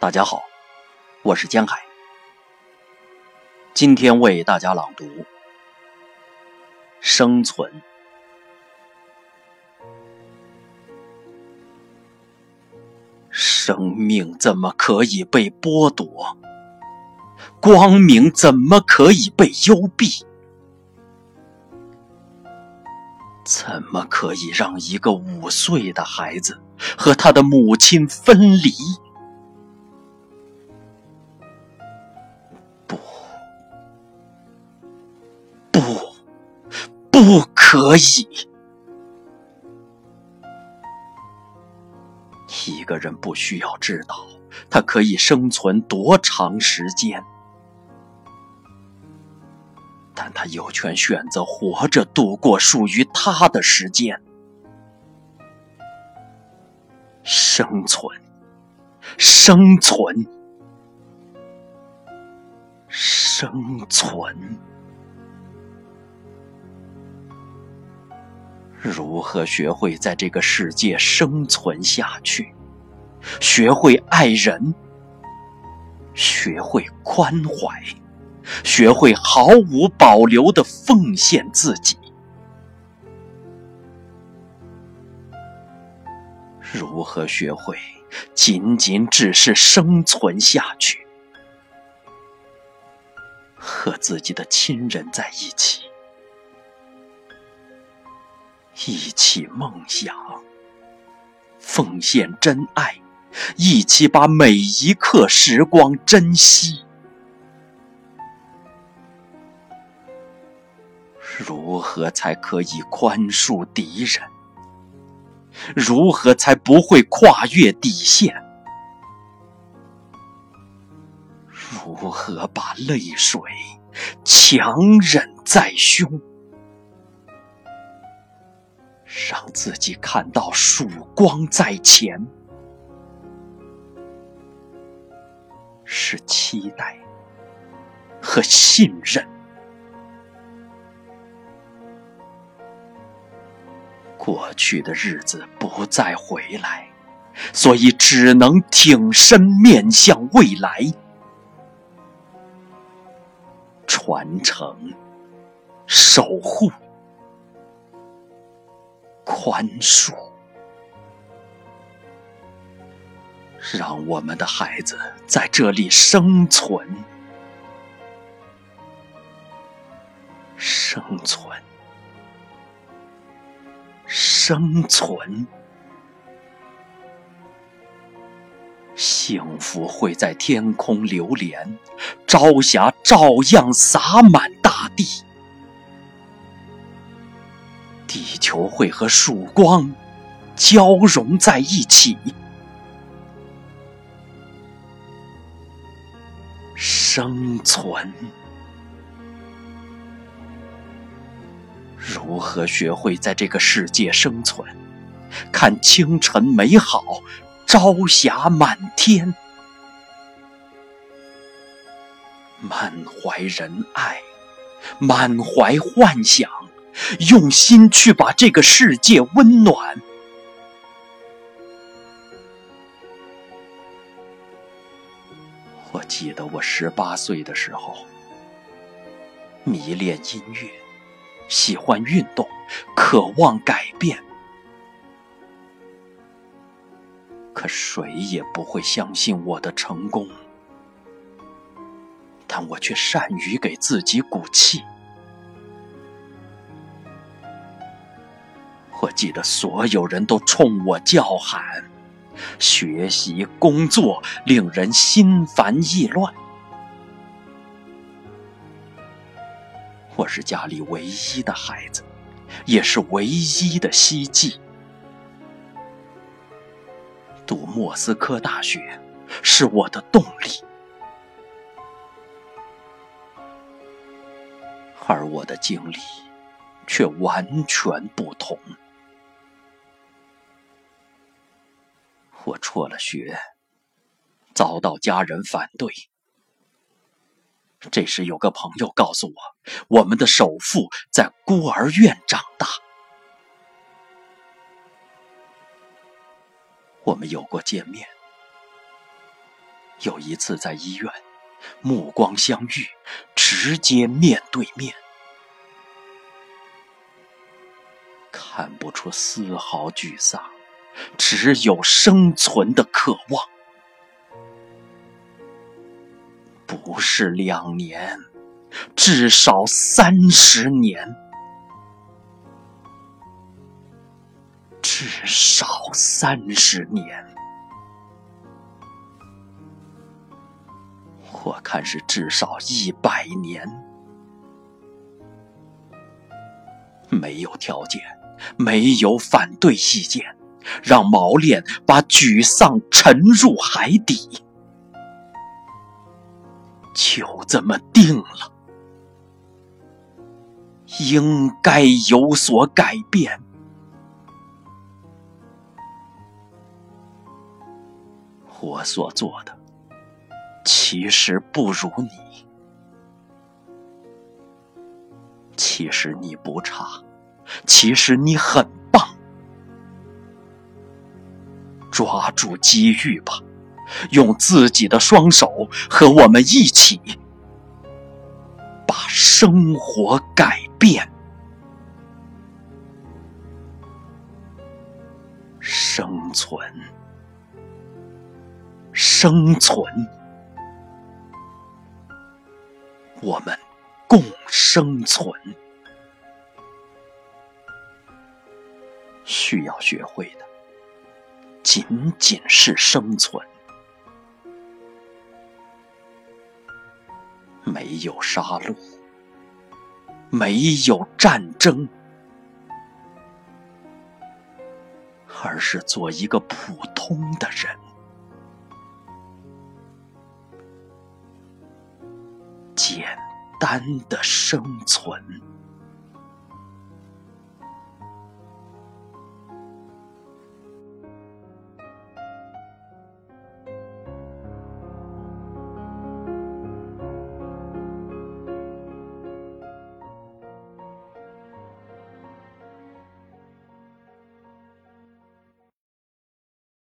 大家好，我是江海。今天为大家朗读《生存》。生命怎么可以被剥夺？光明怎么可以被幽闭？怎么可以让一个五岁的孩子和他的母亲分离？不可以！一个人不需要知道他可以生存多长时间。但他有权选择活着度过属于他的时间。生存，生存，生存。如何学会在这个世界生存下去？学会爱人，学会宽怀。学会毫无保留的奉献自己，如何学会仅仅只是生存下去？和自己的亲人在一起，一起梦想，奉献真爱，一起把每一刻时光珍惜。如何才可以宽恕敌人？如何才不会跨越底线？如何把泪水强忍在胸，让自己看到曙光在前？是期待和信任。过去的日子不再回来，所以只能挺身面向未来，传承、守护、宽恕，让我们的孩子在这里生存，生存。生存，幸福会在天空流连，朝霞照样洒满地球会和曙光交融在一起，生存。如何学会在这个世界生存？看清晨美好，朝霞满天，满怀仁爱，满怀幻想，用心去把这个世界温暖。我记得我十八岁的时候，迷恋音乐。喜欢运动，渴望改变，可谁也不会相信我的成功。但我却善于给自己鼓气。记得所有人都冲我叫喊，学习工作令人心烦意乱。我是家里唯一的孩子，也是唯一的希冀。读莫斯科大学是我的动力，而我的经历却完全不同。我辍了学，遭到家人反对。这时，有个朋友告诉我，我们的首富在孤儿院长大。我们有过见面，有一次在医院，目光相遇，直接面对面，看不出丝毫沮丧，只有生存的渴望。不是两年，至少三十年，至少三十年。我看是至少一百年，没有条件，没有反对意见，让毛链把沮丧沉入海底，就这么定了，应该有所改变。我所做的。其实不如你，其实你不差，其实你很棒。抓住机遇吧，用自己的双手和我们一起，把生活改变。生存，生存。我们共生存，需要学会的仅仅是生存，没有杀戮，没有战争，而是做一个普通的人。简单的生存。